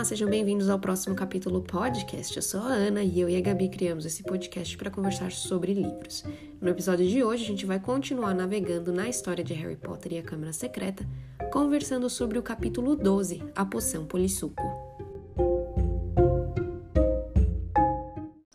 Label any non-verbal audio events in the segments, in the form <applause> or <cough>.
Olá, sejam bem-vindos ao próximo capítulo podcast. Eu sou a Ana e eu e a Gabi criamos esse podcast para conversar sobre livros. No episódio de hoje, a gente vai continuar navegando na história de Harry Potter e a Câmara Secreta, conversando sobre o capítulo 12, A Poção Polissuco.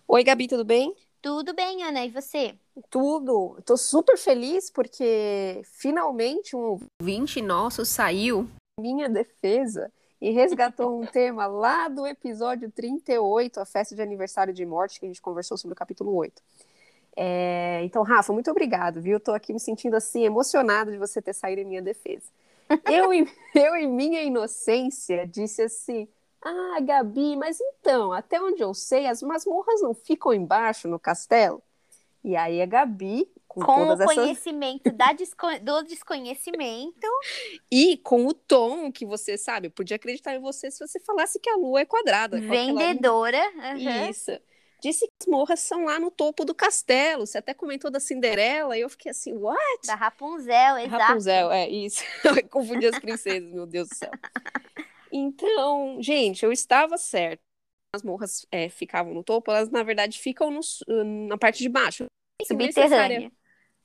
Oi, Gabi, tudo bem? Tudo bem, Ana, e você? Tudo. Tô super feliz porque finalmente um ouvinte nosso saiu minha defesa e resgatou um tema lá do episódio 38, a festa de aniversário de morte, que a gente conversou sobre o capítulo 8. É, então, Rafa, muito obrigado, viu? Tô aqui me sentindo assim, emocionada de você ter saído em minha defesa. Eu, <laughs> eu, em minha inocência, disse assim: Ah, Gabi, mas então, até onde eu sei, as masmorras não ficam embaixo no castelo? E aí a Gabi com, com o conhecimento da desco do desconhecimento. E com o tom que você sabe, eu podia acreditar em você se você falasse que a lua é quadrada. Vendedora. Uhum. Isso. Disse que as morras são lá no topo do castelo. Você até comentou da Cinderela, e eu fiquei assim, what? Da Rapunzel, exato. Rapunzel, é isso. <laughs> Confundi as princesas, meu Deus do céu. Então, gente, eu estava certa. As morras é, ficavam no topo, elas na verdade ficam no, na parte de baixo. Subterrânea.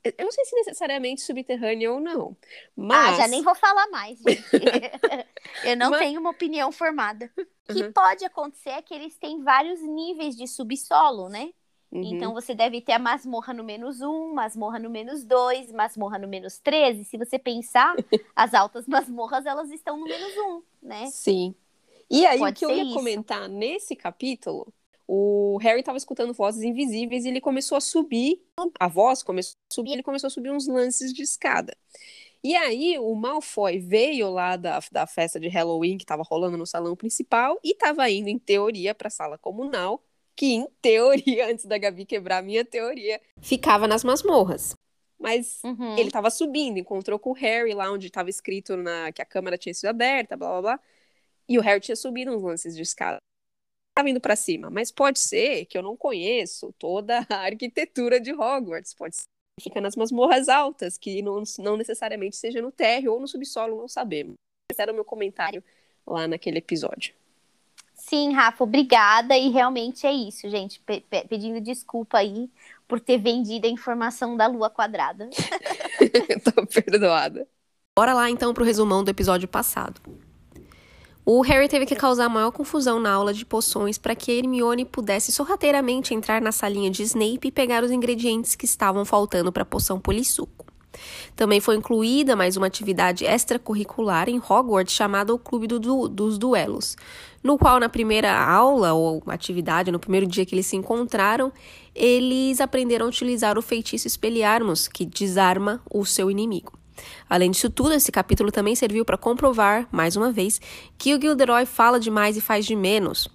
Eu não sei se necessariamente subterrânea ou não. Mas... Ah, já nem vou falar mais, <laughs> gente. <laughs> eu não mas... tenho uma opinião formada. O que uhum. pode acontecer é que eles têm vários níveis de subsolo, né? Uhum. Então você deve ter a masmorra no menos um, masmorra no menos dois, masmorra no menos 13. Se você pensar, <laughs> as altas masmorras elas estão no menos um, né? Sim. E aí, pode o que eu ia isso. comentar nesse capítulo o Harry estava escutando vozes invisíveis e ele começou a subir, a voz começou a subir, ele começou a subir uns lances de escada. E aí o Malfoy veio lá da, da festa de Halloween que estava rolando no salão principal e estava indo, em teoria, para a sala comunal, que em teoria, <laughs> antes da Gabi quebrar a minha teoria, ficava nas masmorras. Mas uhum. ele estava subindo, encontrou com o Harry lá onde estava escrito na, que a câmera tinha sido aberta, blá blá blá. E o Harry tinha subido uns lances de escada tá vindo para cima, mas pode ser que eu não conheço toda a <laughs> arquitetura de Hogwarts, pode ser que fica nas masmorras altas, que não, não necessariamente seja no térreo ou no subsolo, não sabemos. Esse era o meu comentário lá naquele episódio. Sim, Rafa, obrigada. E realmente é isso, gente. P pedindo desculpa aí por ter vendido a informação da Lua Quadrada. <laughs> Tô perdoada. Bora lá então pro resumão do episódio passado. O Harry teve que causar maior confusão na aula de poções para que Hermione pudesse sorrateiramente entrar na salinha de Snape e pegar os ingredientes que estavam faltando para a poção polissuco. Também foi incluída mais uma atividade extracurricular em Hogwarts chamada o Clube do dos Duelos, no qual, na primeira aula ou atividade, no primeiro dia que eles se encontraram, eles aprenderam a utilizar o feitiço Expelliarmus, que desarma o seu inimigo. Além disso tudo, esse capítulo também serviu para comprovar, mais uma vez, que o Gilderoy fala demais e faz de menos.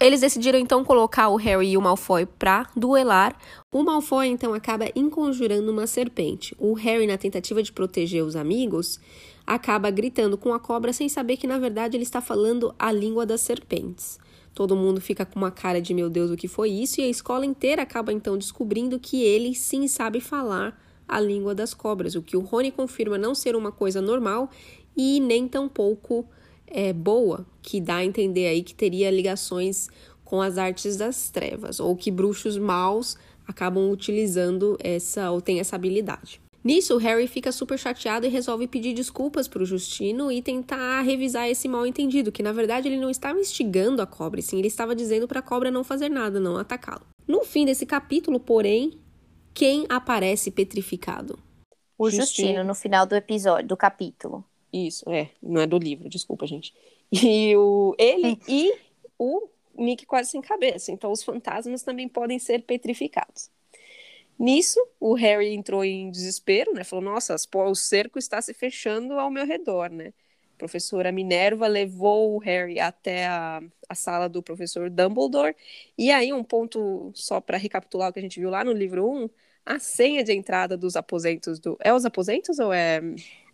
Eles decidiram então colocar o Harry e o Malfoy para duelar. O Malfoy então acaba enconjurando uma serpente. O Harry, na tentativa de proteger os amigos, acaba gritando com a cobra sem saber que na verdade ele está falando a língua das serpentes. Todo mundo fica com uma cara de meu Deus, o que foi isso? E a escola inteira acaba então descobrindo que ele sim sabe falar a língua das cobras, o que o Rony confirma não ser uma coisa normal e nem tampouco é, boa, que dá a entender aí que teria ligações com as artes das trevas, ou que bruxos maus acabam utilizando essa ou têm essa habilidade. Nisso, Harry fica super chateado e resolve pedir desculpas para o Justino e tentar revisar esse mal entendido, que na verdade ele não estava instigando a cobra, sim, ele estava dizendo para a cobra não fazer nada, não atacá-lo. No fim desse capítulo, porém, quem aparece petrificado? O Justino, Justino no final do episódio, do capítulo. Isso, é, não é do livro, desculpa, gente. <laughs> E o ele e o Nick quase sem cabeça. Então os fantasmas também podem ser petrificados. Nisso, o Harry entrou em desespero, né? Falou: "Nossa, o cerco está se fechando ao meu redor, né?" A professora Minerva levou o Harry até a, a sala do professor Dumbledore. E aí, um ponto só para recapitular o que a gente viu lá no livro 1, a senha de entrada dos aposentos do. É os aposentos ou é.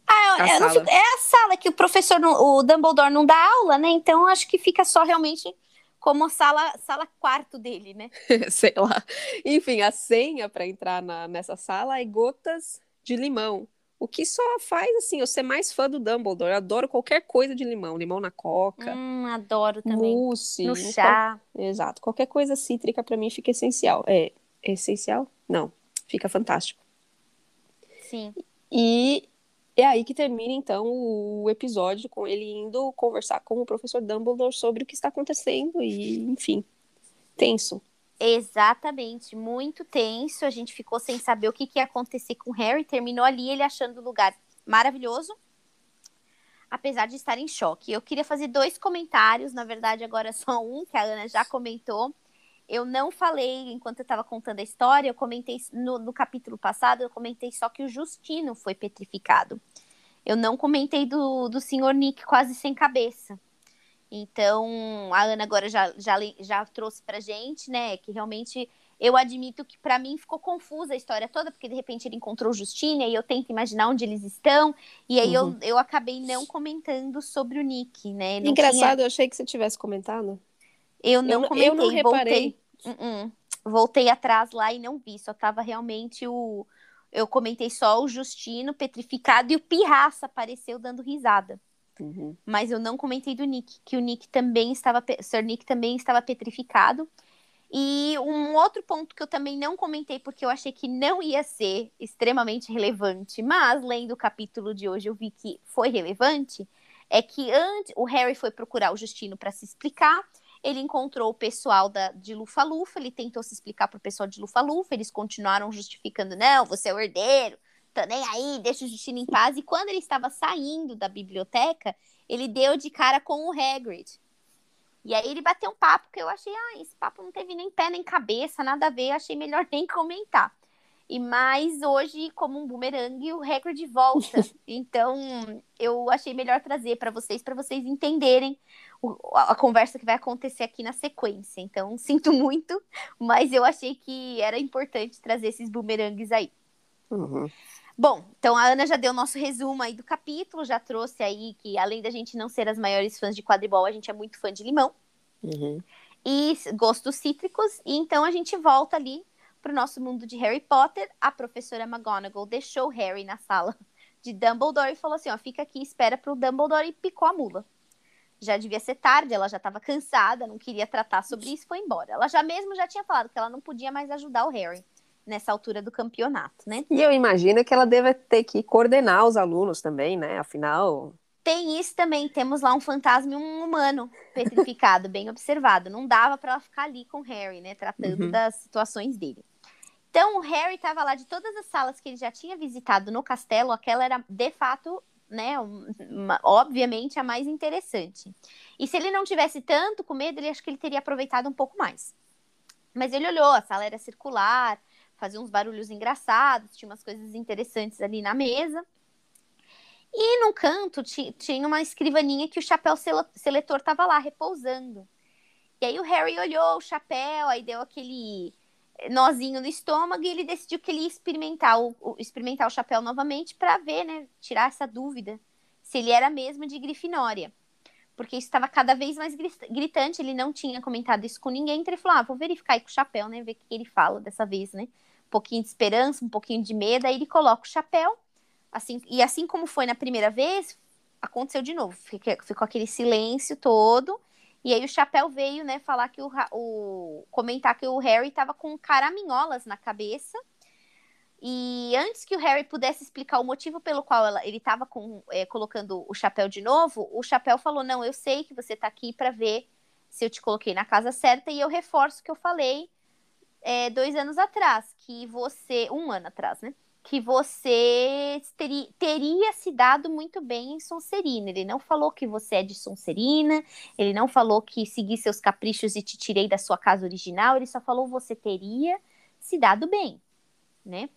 Ah, a é, sala? é a sala que o professor, não, o Dumbledore não dá aula, né? Então acho que fica só realmente como sala, sala quarto dele, né? <laughs> Sei lá. Enfim, a senha para entrar na, nessa sala é gotas de limão. O que só faz, assim, eu ser mais fã do Dumbledore. Eu adoro qualquer coisa de limão. Limão na coca. Hum, adoro também. Mousse. No chá. Qual... Exato. Qualquer coisa cítrica para mim fica essencial. É, é essencial? Não. Fica fantástico. Sim. E é aí que termina, então, o episódio com ele indo conversar com o professor Dumbledore sobre o que está acontecendo e, enfim, tenso. Exatamente, muito tenso. A gente ficou sem saber o que, que ia acontecer com o Harry. Terminou ali ele achando o lugar maravilhoso, apesar de estar em choque. Eu queria fazer dois comentários, na verdade, agora <laughs> só um, que a Ana já comentou. Eu não falei enquanto eu estava contando a história, eu comentei no, no, capítulo passado, eu comentei só que o Justino foi petrificado. Eu não comentei do, do senhor Nick quase sem cabeça. Então, a Ana agora já, já, já trouxe pra gente, né, que realmente eu admito que para mim ficou confusa a história toda, porque de repente ele encontrou Justina e eu tento imaginar onde eles estão, e aí uhum. eu, eu acabei não comentando sobre o Nick, né? Não Engraçado, tinha... eu achei que você tivesse comentado. Eu não eu, comentei, eu não reparei. Voltei, uh -uh. voltei atrás lá e não vi, só tava realmente o... Eu comentei só o Justino petrificado e o Pirraça apareceu dando risada. Uhum. Mas eu não comentei do Nick, que o Nick também estava, Sir Nick também estava petrificado. E um outro ponto que eu também não comentei, porque eu achei que não ia ser extremamente relevante, mas lendo o capítulo de hoje eu vi que foi relevante, é que antes o Harry foi procurar o Justino para se explicar. Ele encontrou o pessoal da, de Lufa-Lufa, ele tentou se explicar para o pessoal de Lufa-Lufa, eles continuaram justificando, não, você é o herdeiro, tô nem aí, deixa o Justino em paz. E quando ele estava saindo da biblioteca, ele deu de cara com o Hagrid. E aí ele bateu um papo que eu achei, ah, esse papo não teve nem pé nem cabeça, nada a ver, achei melhor <laughs> nem comentar. E mais hoje, como um bumerangue, o Hagrid volta. <laughs> então, eu achei melhor trazer para vocês, para vocês entenderem a, conversa que vai acontecer aqui na sequência. Então, <laughs> sinto muito, mas eu achei que era importante trazer esses bumerangues aí. Uhum. Bom, então a Ana já deu o nosso resumo aí do capítulo, já trouxe aí que além da gente não ser as maiores fãs de quadribol, a gente é muito fã de limão. Uhum. E gostos cítricos. E então a gente volta ali pro nosso mundo de Harry Potter. A professora McGonagall deixou o Harry na sala de Dumbledore e falou assim: ó, fica aqui, espera pro Dumbledore e picou a mula. Já devia ser tarde, ela já estava cansada, não queria tratar sobre isso, foi embora. Ela já mesmo já tinha falado que ela não podia mais ajudar o Harry nessa altura do campeonato, né? E eu imagino que ela deve ter que coordenar os alunos também, né? Afinal. Tem isso também, temos lá um fantasma e um humano petrificado, bem observado. Não dava para ela ficar ali com o Harry, né? Tratando uhum. das situações dele. Então, o Harry estava lá de todas as salas que ele já tinha visitado no castelo, aquela era de fato, né, uma, obviamente a mais interessante. E se ele não tivesse tanto com medo, ele acho que ele teria aproveitado um pouco mais. Mas ele olhou, a sala era circular, fazia uns barulhos engraçados, tinha umas coisas interessantes ali na mesa. E no canto tinha uma escrivaninha que o chapéu seletor estava lá repousando. E aí o Harry olhou o chapéu, aí deu aquele nozinho no estômago e ele decidiu que ele ia experimentar o, o experimentar o chapéu novamente para ver, né, tirar essa dúvida se ele era mesmo de Grifinória. Porque isso estava cada vez mais gritante, ele não tinha comentado isso com ninguém, então ele falou: "Ah, vou verificar aí com o chapéu, né, ver o que ele fala dessa vez, né?" Um pouquinho de esperança, um pouquinho de medo, aí ele coloca o chapéu, assim, e assim como foi na primeira vez, aconteceu de novo, ficou, ficou aquele silêncio todo, e aí o chapéu veio, né, falar que o, o comentar que o Harry estava com caraminholas na cabeça, e antes que o Harry pudesse explicar o motivo pelo qual ela, ele estava é, colocando o chapéu de novo, o chapéu falou: Não, eu sei que você está aqui para ver se eu te coloquei na casa certa, e eu reforço o que eu falei é, dois anos atrás, que você. Um ano atrás, né? Que você teria, teria se dado muito bem em Sonserina. Ele não falou que você é de Sonserina, ele não falou que segui seus caprichos e te tirei da sua casa original, ele só falou você teria se dado bem, né?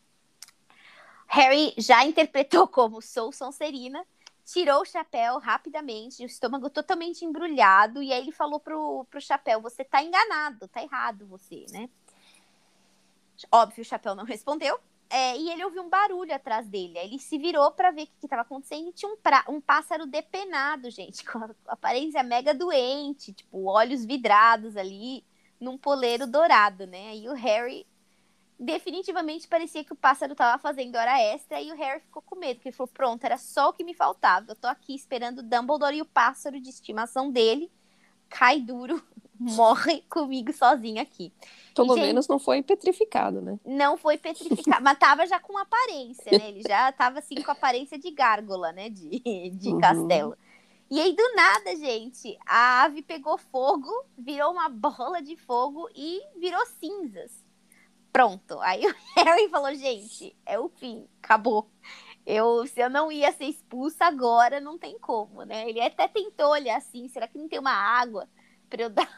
Harry já interpretou como sou Sonserina, tirou o chapéu rapidamente, o estômago totalmente embrulhado, e aí ele falou pro, pro chapéu: Você tá enganado, tá errado você, né? Óbvio, o chapéu não <laughs> respondeu. É, e ele ouviu um barulho atrás dele. Aí ele se virou para ver o que estava acontecendo e tinha um, pra... um pássaro depenado, gente, <laughs> com a aparência mega doente, tipo, olhos vidrados ali, num poleiro dourado, né? E o Harry definitivamente parecia que o pássaro tava fazendo hora extra e o Harry ficou com medo, porque ele falou: pronto, era só o que me faltava. Eu tô aqui esperando o Dumbledore e o pássaro de estimação dele cai duro, <laughs> morre <laughs> comigo sozinho aqui. Pelo menos não foi petrificado, né? Não foi petrificado, mas tava já com aparência, né? Ele já tava assim com aparência de gárgula, né? De, de uhum. castelo. E aí, do nada, gente, a ave pegou fogo, virou uma bola de fogo e virou cinzas. Pronto. Aí o <laughs> Harry falou, gente, é o fim, acabou. Eu, se eu não ia ser expulsa agora, não tem como, né? Ele até tentou olhar assim, será que não tem uma água para eu dar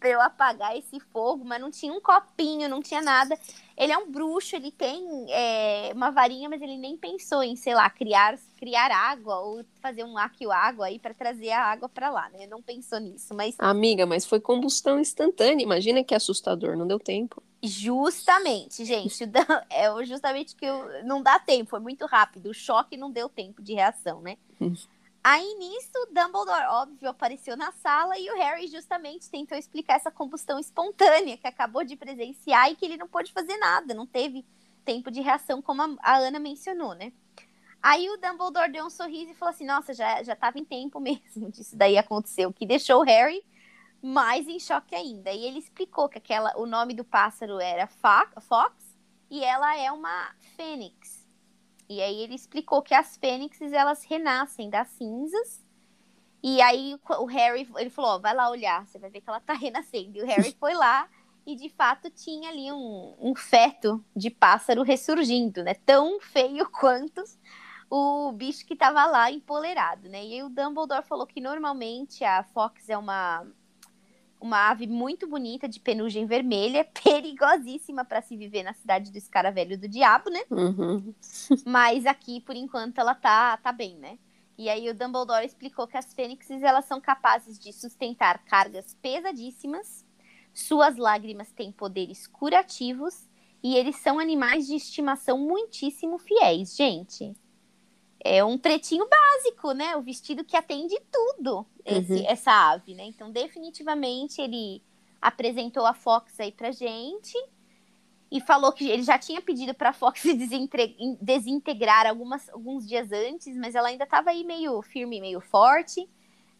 para eu apagar esse fogo, mas não tinha um copinho, não tinha nada. Ele é um bruxo, ele tem é, uma varinha, mas ele nem pensou em, sei lá, criar, criar água ou fazer um aquio água aí para trazer a água para lá, né? Não pensou nisso, mas Amiga, mas foi combustão instantânea. Imagina que assustador, não deu tempo. Justamente, gente, <laughs> é justamente que não dá tempo, foi muito rápido. O choque não deu tempo de reação, né? Aí nisso, Dumbledore, óbvio, apareceu na sala e o Harry justamente tentou explicar essa combustão espontânea que acabou de presenciar e que ele não pôde fazer nada, não teve tempo de reação, como a, a Ana mencionou, né? Aí o Dumbledore deu um sorriso e falou assim: Nossa, já, já tava em tempo <laughs> mesmo disso daí aconteceu, o que deixou o Harry mais em choque ainda. E ele explicou que aquela, o nome do pássaro era Fox e ela é uma fênix. E aí ele explicou que as fênixes elas renascem das cinzas. E aí o Harry, ele falou, ó, vai lá olhar, você vai ver que ela tá <laughs> renascendo. E o Harry foi lá e de fato tinha ali um, um feto de pássaro ressurgindo, né? Tão feio <laughs> quanto o bicho que tava lá empolerado, né? E aí o Dumbledore falou que normalmente a Fox é uma uma ave muito bonita de penugem vermelha, <laughs> perigosíssima para se viver na cidade do escaravelho do diabo, né? Uhum. Mas aqui, por enquanto, ela tá, tá bem, né? E aí o Dumbledore explicou que as fênixes elas são capazes de sustentar cargas pesadíssimas, suas lágrimas têm poderes curativos e eles são animais de estimação muitíssimo fiéis, gente é um pretinho básico, né? O vestido que atende tudo, esse, uhum. essa ave, né? Então, definitivamente, ele apresentou a Fox aí pra gente e falou que ele já tinha pedido para a Fox <laughs> desintegrar algumas, alguns dias antes, mas ela ainda estava aí meio firme, meio forte,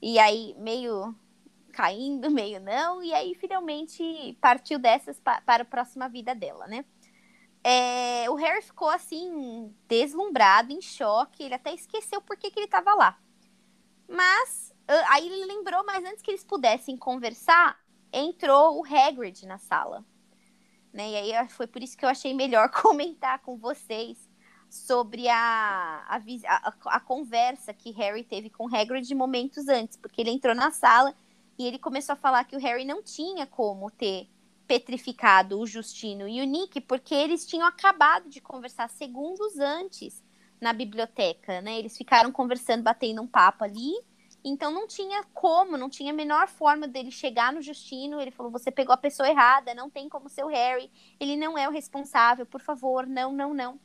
e aí meio caindo, <laughs> meio não, e aí finalmente partiu dessas pa para a próxima vida dela, né? É, o Harry ficou assim, deslumbrado, em choque. Ele até esqueceu por que, que ele estava lá. Mas aí ele lembrou, mas antes que eles pudessem conversar, entrou o Hagrid na sala. Né? E aí foi por isso que eu achei melhor <laughs> comentar com vocês sobre a, a, a, a conversa que Harry teve com Hagrid momentos antes, porque ele entrou na sala e ele começou a falar que o Harry não tinha como ter petrificado o Justino e o Nick porque eles tinham acabado de conversar segundos antes na biblioteca, né? Eles ficaram conversando, batendo um papo ali. Então não tinha como, não tinha a menor forma dele chegar no Justino. Ele falou: "Você pegou a pessoa errada, não tem como ser o Harry. Ele não é o responsável, por favor, não, não, não".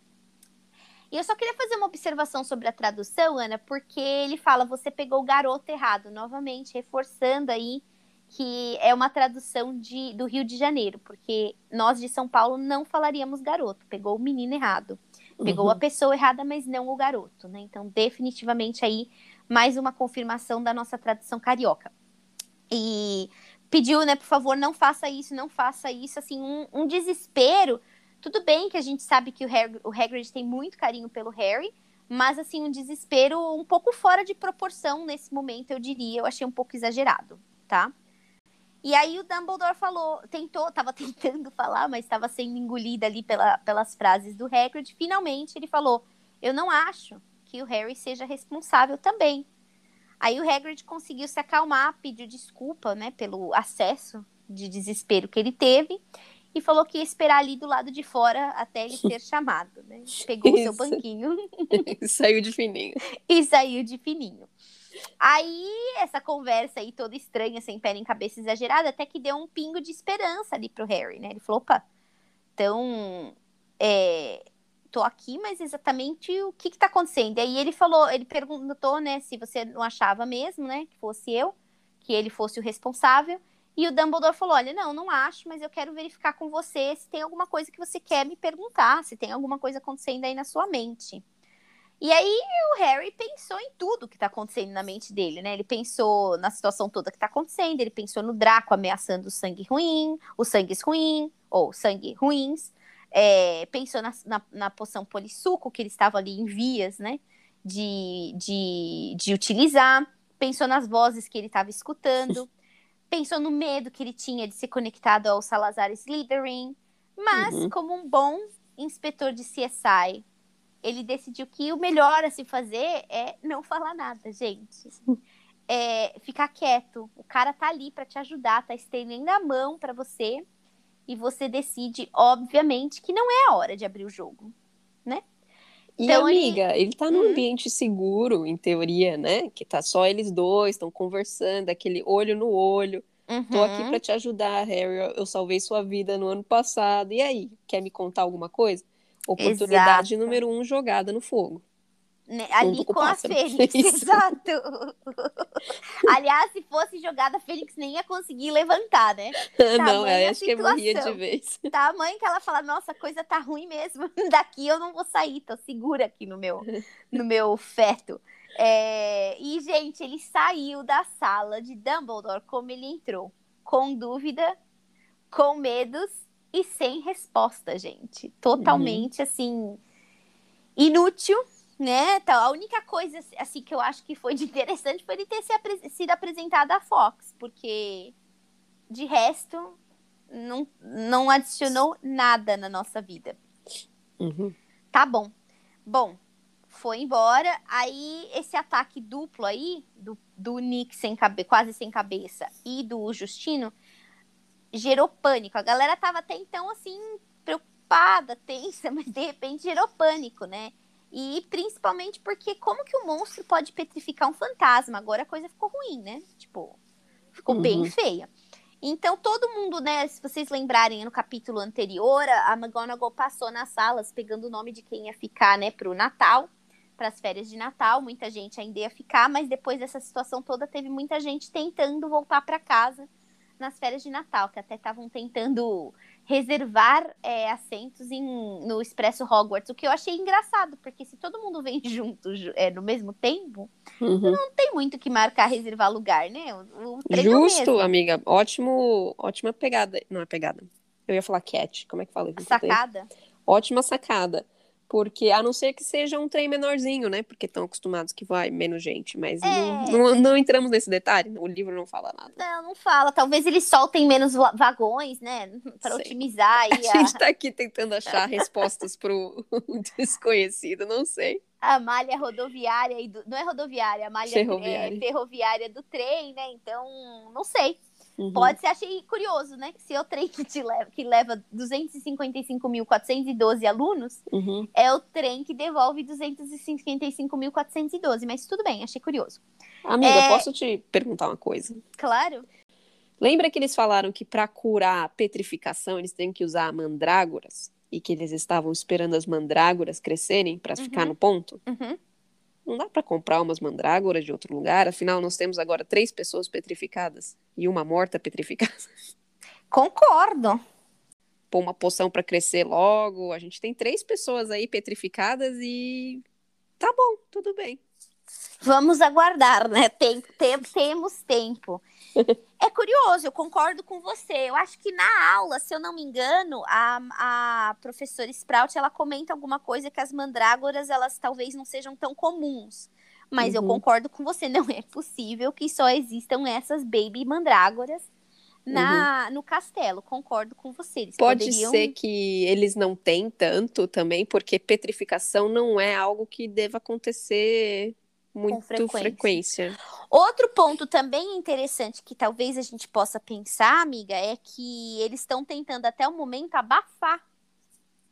E eu só queria fazer uma observação sobre a tradução, Ana, porque ele fala: "Você pegou o garoto errado", novamente reforçando aí que é uma tradução de, do Rio de Janeiro, porque nós de São Paulo não falaríamos garoto, pegou o menino errado, pegou uhum. a pessoa errada, mas não o garoto, né? Então, definitivamente aí mais uma confirmação da nossa tradução carioca. E pediu, né, por favor, não faça isso, não faça isso, assim, um, um desespero. Tudo bem que a gente sabe que o, Harry, o Hagrid tem muito carinho pelo Harry, mas assim, um desespero um pouco fora de proporção nesse momento, eu diria, eu achei um pouco exagerado, tá? E aí o Dumbledore falou, tentou, estava <laughs> tentando falar, mas estava sendo engolida ali pela, pelas frases do Hagrid. Finalmente ele falou: "Eu não acho que o Harry seja responsável também". Aí o Hagrid conseguiu se acalmar, pediu desculpa, né, pelo acesso de desespero que ele teve e falou que ia esperar ali do lado de fora até ele ser <laughs> chamado, né? <laughs> Pegou o seu banquinho. saiu de fininho. e saiu de fininho. Aí, essa conversa aí toda estranha, sem pé nem cabeça exagerada, até que deu um pingo de esperança ali pro Harry, né? Ele falou, opa, então, é, tô aqui, mas exatamente o que que tá acontecendo? E aí ele falou, ele perguntou, né, se você não achava mesmo, né, que fosse eu, que ele fosse o responsável. E o Dumbledore falou: Olha, não, não acho, mas eu quero verificar com você se tem alguma coisa que você quer me perguntar, se tem alguma coisa acontecendo aí na sua mente. E aí o Harry pensou em tudo que tá acontecendo na mente dele, né? Ele pensou na situação toda que tá acontecendo, ele pensou no Draco ameaçando o sangue ruim, os sangues ruins, ou sangue ruins, é, pensou na, na, na, poção polissuco, que ele estava ali em vias, né? De, de, de utilizar, pensou nas vozes que ele estava escutando, <laughs> pensou no medo que ele tinha de ser conectado ao Salazar Slytherin, mas uhum. como um bom inspetor de CSI, ele decidiu que o melhor a se fazer é não falar nada, gente. É ficar quieto. O cara tá ali para te ajudar, tá estendendo a mão para você e você decide, obviamente, que não é a hora de abrir o jogo, né? E então, amiga, ele... ele tá num uhum. ambiente seguro, em teoria, né? Que tá só eles dois, estão conversando, aquele olho no olho. Uhum. Tô aqui uhum. para te ajudar, Harry. Eu salvei sua vida no ano passado. E aí, quer me contar alguma coisa? Oportunidade Exato. número um jogada no fogo. Né? Ali com, com a Fênix, <laughs> <laughs> exato. Aliás, se fosse jogada, a Fênix nem ia conseguir levantar, né? <laughs> não, eu acho que morria de vez. Tamanho que ela fala, nossa, a coisa tá ruim mesmo. Daqui eu não vou sair, tô segura aqui no meu, no meu feto. É... E, gente, ele saiu da sala de Dumbledore como ele entrou. Com dúvida, com medos e sem resposta, gente. Totalmente, uhum. assim, inútil, né? Então, a única coisa, assim, que eu acho que foi de interessante foi ele ter se apre sido apresentado à Fox, porque, de resto, não, não adicionou nada na nossa vida. Uhum. Tá bom. Bom, foi embora. Aí, esse ataque duplo aí, do, do Nick sem cabe quase sem cabeça, e do Justino, gerou pânico. A galera tava até então, assim, preocupada, <laughs> tensa, mas de repente gerou pânico, né? E principalmente porque como que o monstro pode petrificar um fantasma? Agora a coisa ficou ruim, né? Tipo, ficou uhum. bem feia. Então todo mundo, né, se vocês lembrarem no capítulo anterior, a McGonagall passou nas salas pegando o nome de quem ia ficar, né, pro Natal, para as férias de Natal. Muita gente ainda ia ficar, mas depois dessa situação toda teve muita gente tentando voltar para casa nas férias de Natal, que até estavam tentando reservar é, assentos em, no Expresso Hogwarts, o que eu achei engraçado, porque se todo mundo vem <laughs> junto é, no mesmo tempo, uhum. não tem muito que marcar reservar lugar, né? O, o Justo, amiga. Ótimo, ótima pegada. Não é pegada. Eu ia falar cat. Como é que fala? Sacada. Ótima sacada. Porque, a não ser que seja um trem menorzinho, né? Porque estão acostumados que vai menos gente. Mas é... não, não, não, entramos nesse detalhe. O livro não fala nada. Não, não fala. Talvez eles soltem menos vagões, né? <laughs> Para otimizar. <laughs> a gente está aqui tentando achar respostas para o <laughs> desconhecido, não sei. A malha rodoviária, do... não é rodoviária, a malha ferroviária. É, ferroviária do trem, né? Então, não sei. Uhum. Pode ser, achei curioso, né? Se é o trem que, te leva, que leva 255.412 alunos, uhum. é o trem que devolve 255.412. Mas tudo bem, achei curioso. Amiga, é... posso te perguntar uma coisa? Claro. Lembra que eles falaram que para curar a petrificação eles têm que usar mandrágoras? E que eles estavam esperando as mandrágoras crescerem para uhum. ficar no ponto? Uhum. Não dá para comprar umas mandrágoras de outro lugar, afinal nós temos agora três pessoas petrificadas e uma morta petrificada. Concordo. Pôr uma poção para crescer logo. A gente tem três pessoas aí petrificadas e tá bom, tudo bem. Vamos aguardar, né? Tem, tem, temos tempo. É curioso, eu concordo com você. Eu acho que na aula, se eu não me engano, a, a professora Sprout ela comenta alguma coisa que as mandrágoras elas talvez não sejam tão comuns. Mas uhum. eu concordo com você, <laughs> não é possível que só existam essas baby mandrágoras na, uhum. no castelo. Concordo com você. Eles Pode poderiam... ser que eles não têm tanto também, porque petrificação não é algo que deva acontecer muito frequência. frequência. Outro ponto também interessante que talvez a gente possa pensar, amiga, é que eles estão tentando até o momento abafar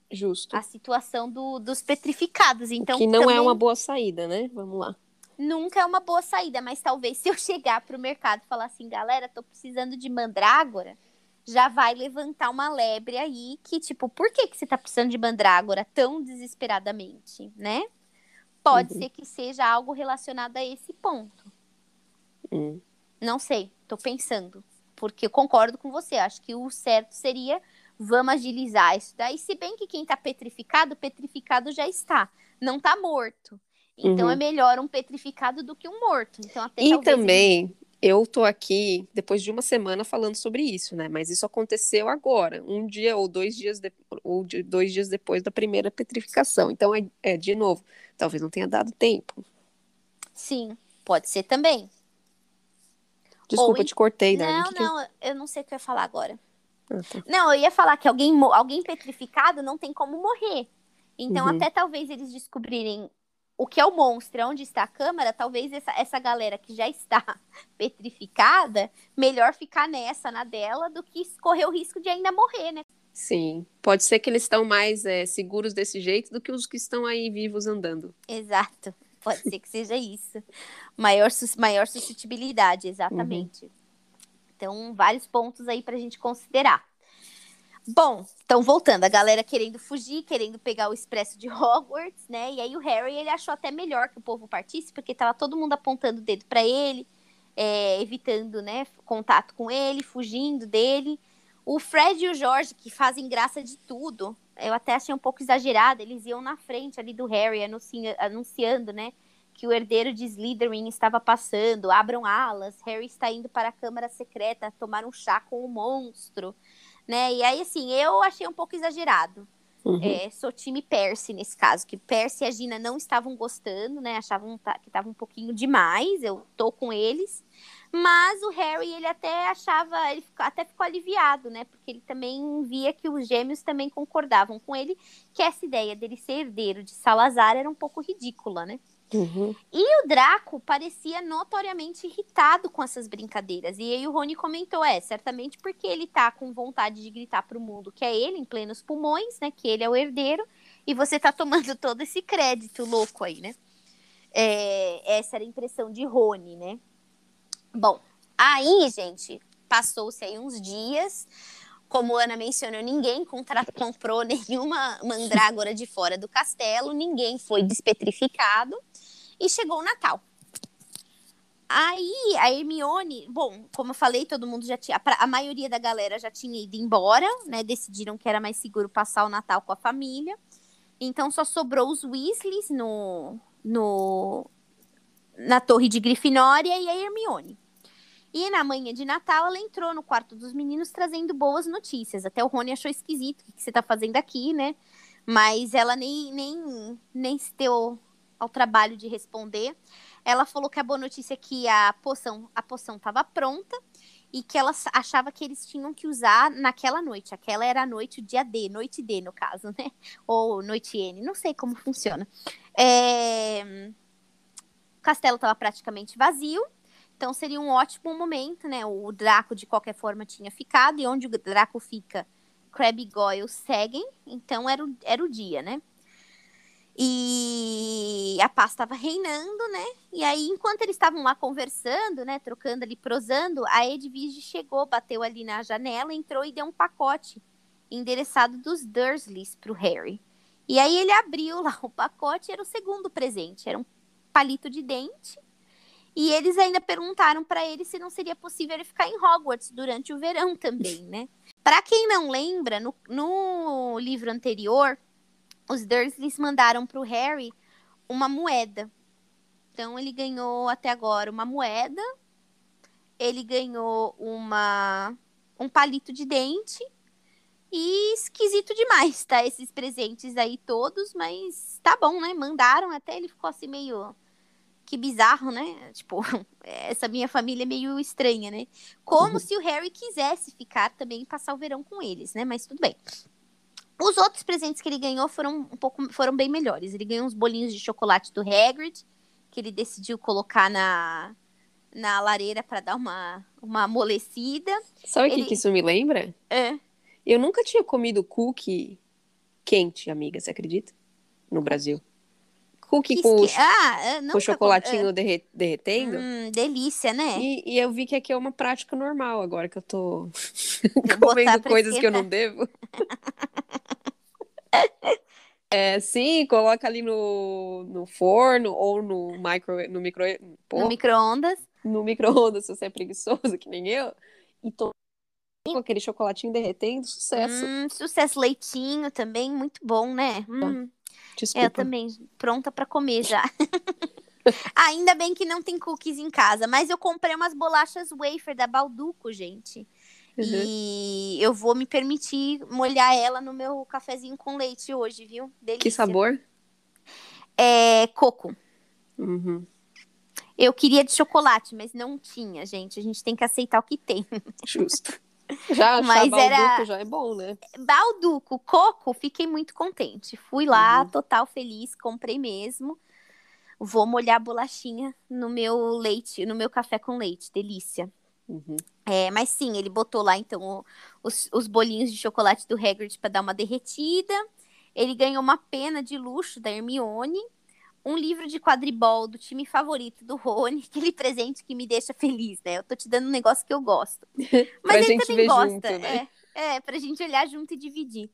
Justo. a situação do, dos petrificados. Então, o que não também... é uma boa saída, né? Vamos lá. Nunca é uma boa saída, mas talvez <laughs> se eu chegar para o mercado e falar assim, galera, tô precisando de mandrágora, já vai levantar uma lebre aí que, tipo, por que, que você tá precisando de mandrágora tão desesperadamente, né? Pode uhum. ser que seja algo relacionado a esse ponto. Uhum. Não sei, tô pensando. porque eu concordo com você. Acho que o certo seria vamos agilizar isso daí. Se bem que quem está petrificado, petrificado já está, não está morto. Então é uhum. é melhor um petrificado do que um morto. Então, até e também, eu tô aqui depois de uma semana falando sobre isso, né? Mas isso aconteceu agora, um dia ou dois dias, de, ou de, dois dias depois da primeira petrificação. Então, é, é, de novo, talvez não tenha dado tempo. Sim, pode ser também. Desculpa, ou, te cortei, né? Não, que não, que... eu não sei o que eu ia falar agora. Ah, tá. Não, eu ia falar que alguém, alguém petrificado não tem como morrer. Então, uhum. até talvez eles descobrirem o que é o monstro, onde está a câmara, talvez essa, essa galera que já está <laughs> petrificada, melhor ficar nessa, na dela, do que correr o risco de ainda morrer, né? Sim, pode ser que eles estão mais é, seguros desse jeito do que os que estão aí vivos andando. Exato, pode ser que seja isso. Maior, maior suscetibilidade, exatamente. Uhum. Então, vários pontos aí para a gente considerar. Bom, então voltando, a galera querendo fugir, querendo pegar o expresso de Hogwarts, né? E aí o Harry, ele achou até melhor que o povo partisse, porque tava todo mundo apontando o dedo para ele, é, evitando, né, contato com ele, fugindo dele. O Fred e o George, que fazem graça de tudo, eu até achei um pouco exagerado, eles iam na frente ali do Harry, anunciando, anunciando né, que o herdeiro de Slytherin estava passando, abram alas, Harry está indo para a Câmara Secreta tomar um chá com o monstro né? E aí, assim, eu achei um pouco exagerado. Uhum. É, sou time Percy nesse caso, que Percy e a Gina não estavam gostando, né? Achavam que estava um pouquinho demais, eu tô com eles. Mas o Harry, ele até achava, ele até ficou aliviado, né? Porque ele também via que os gêmeos também concordavam com ele que essa ideia dele ser herdeiro de Salazar era um pouco ridícula, né? Uhum. E o Draco parecia notoriamente irritado com essas brincadeiras. E aí o Rony comentou: é, certamente porque ele tá com vontade de gritar pro mundo que é ele, em plenos pulmões, né? Que ele é o herdeiro, e você tá tomando <laughs> todo esse crédito louco aí, né? É, essa era a impressão de Rony, né? Bom, aí, gente, passou-se aí uns dias. Como Ana mencionou, ninguém comprou nenhuma mandrágora de fora do castelo, ninguém foi despetrificado. E chegou o Natal. Aí a Hermione, bom, como eu falei, todo mundo já tinha, a maioria da galera já tinha ido embora, né? Decidiram que era mais seguro passar o Natal com a família. Então só sobrou os Weasleys no, no na torre de Grifinória e a Hermione. E na manhã de Natal, ela entrou no quarto dos meninos trazendo boas notícias. Até o Rony achou esquisito o que, você tá fazendo aqui, né? Mas ela nem, nem, nem se deu ao trabalho de responder. Ela falou que a boa notícia é que a poção a poção estava pronta e que ela achava que eles tinham que usar naquela noite. Aquela era a noite, o dia D, noite D, no caso, né? Ou noite N, não sei como funciona. É... O castelo estava praticamente vazio, então seria um ótimo momento, né? O Draco, de qualquer forma, tinha ficado, e onde o Draco fica, Crab e Goyle seguem, então era o, era o dia, né? E a paz estava reinando, né? E aí, enquanto eles estavam lá conversando, né, trocando ali, prosando, a Edwige chegou, bateu ali na janela, entrou e deu um pacote endereçado dos Dursleys para o Harry. E aí ele abriu lá o pacote, era o segundo presente, era um palito de dente. E eles ainda perguntaram para ele se não seria possível ele ficar em Hogwarts durante o verão <laughs> também, né? Para quem não lembra, no, no livro anterior, os Dursleys mandaram para o Harry uma moeda. Então ele ganhou até agora uma moeda, ele ganhou uma um palito de dente e esquisito demais, tá? Esses presentes aí todos, mas tá bom, né? Mandaram até ele ficou assim meio que bizarro, né? Tipo, <laughs> essa minha família é meio estranha, né? Como uhum. se o Harry quisesse ficar também e passar o verão com eles, né? Mas tudo bem. Os outros presentes que ele ganhou foram um pouco foram bem melhores. Ele ganhou uns bolinhos de chocolate do Hagrid, que ele decidiu colocar na, na lareira para dar uma, uma amolecida. Sabe o ele... que, que isso me lembra? É. Eu nunca tinha comido cookie quente, amiga, você acredita? No Brasil. Cookie com, que... ah, com chocolatinho com... derre... derretendo. Hum, delícia, né? E, e, eu vi que aqui é uma prática normal agora que eu tô <laughs> comendo coisas que eu não devo. <laughs> É, sim, coloca ali no, no forno ou no micro no micro no micro-ondas. No micro-ondas, se você é preguiçoso, <laughs> que nem eu. e tô com aquele chocolatinho derretendo, sucesso. Hum, sucesso, leitinho também, muito bom, né? Hum. Desculpa. Eu também, pronta para comer já. <laughs> Ainda bem que não tem cookies em casa, mas eu comprei umas bolachas wafer da Balduco, gente. Uhum. E eu vou me permitir molhar ela no meu cafezinho com leite hoje, viu? Delícia. Que sabor? É coco. Uhum. Eu queria de chocolate, mas não tinha, gente. A gente tem que aceitar o que tem. <laughs> Justo. Já <laughs> mas balduco era... já é bom, né? Balduco, coco, fiquei muito contente. Fui lá, uhum. total feliz, comprei mesmo. Vou molhar a bolachinha no meu leite, no meu café com leite, delícia. Uhum. É, mas sim, ele botou lá então os, os bolinhos de chocolate do Hagrid para dar uma derretida. Ele ganhou uma pena de luxo da Hermione um livro de quadribol do time favorito do Rony, <laughs> aquele presente que me deixa feliz, né? Eu tô te dando um negócio que eu gosto. <laughs> Mas ele também gosta, junto, né? é, é, pra gente olhar junto e dividir.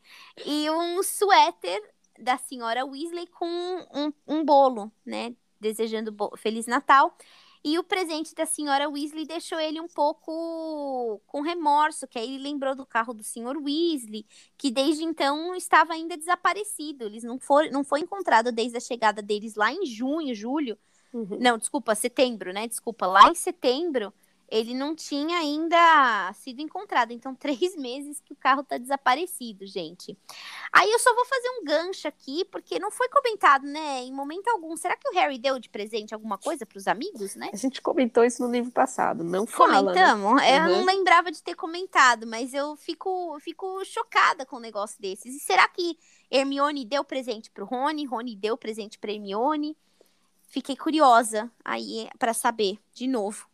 E um suéter da senhora Weasley com um, um bolo, né? Desejando Feliz Natal. E o presente da senhora Weasley deixou ele um pouco com remorso, que aí ele lembrou do carro do senhor Weasley, que desde então estava ainda desaparecido. Eles não foram, não foi encontrado desde a chegada deles lá em junho, julho. Uhum. Não, desculpa, setembro, né? Desculpa, lá em setembro ele não tinha ainda sido encontrado. Então, <laughs> três meses que o carro tá desaparecido, gente. Aí eu só vou fazer um gancho aqui, porque não foi comentado, né, em momento algum. Será que o Harry deu de presente alguma coisa para os amigos, né? A gente comentou isso no livro passado, não fala, né? Comentamos. Né? Eu não lembrava de ter comentado, mas eu fico, fico chocada com um negócio desses. E será que Hermione deu presente pro Rony? Rony deu presente para Hermione? Fiquei curiosa aí para saber de novo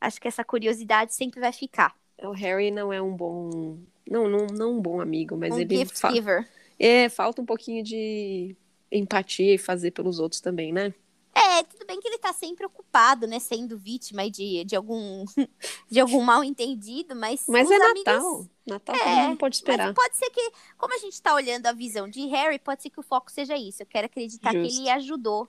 acho que essa curiosidade sempre vai ficar. O Harry não é um bom. Não, não, não um bom amigo, mas um ele. Gift fa... giver. É, falta um pouquinho de empatia e fazer pelos outros também, né? É, tudo bem que ele tá sempre ocupado, né? Sendo vítima de, de algum <laughs> de algum mal entendido, mas. Mas é amigos... Natal. Natal é, não pode esperar. pode ser que, como a gente tá olhando a visão de Harry, pode ser que o foco seja isso. Eu quero acreditar Justo. que ele ajudou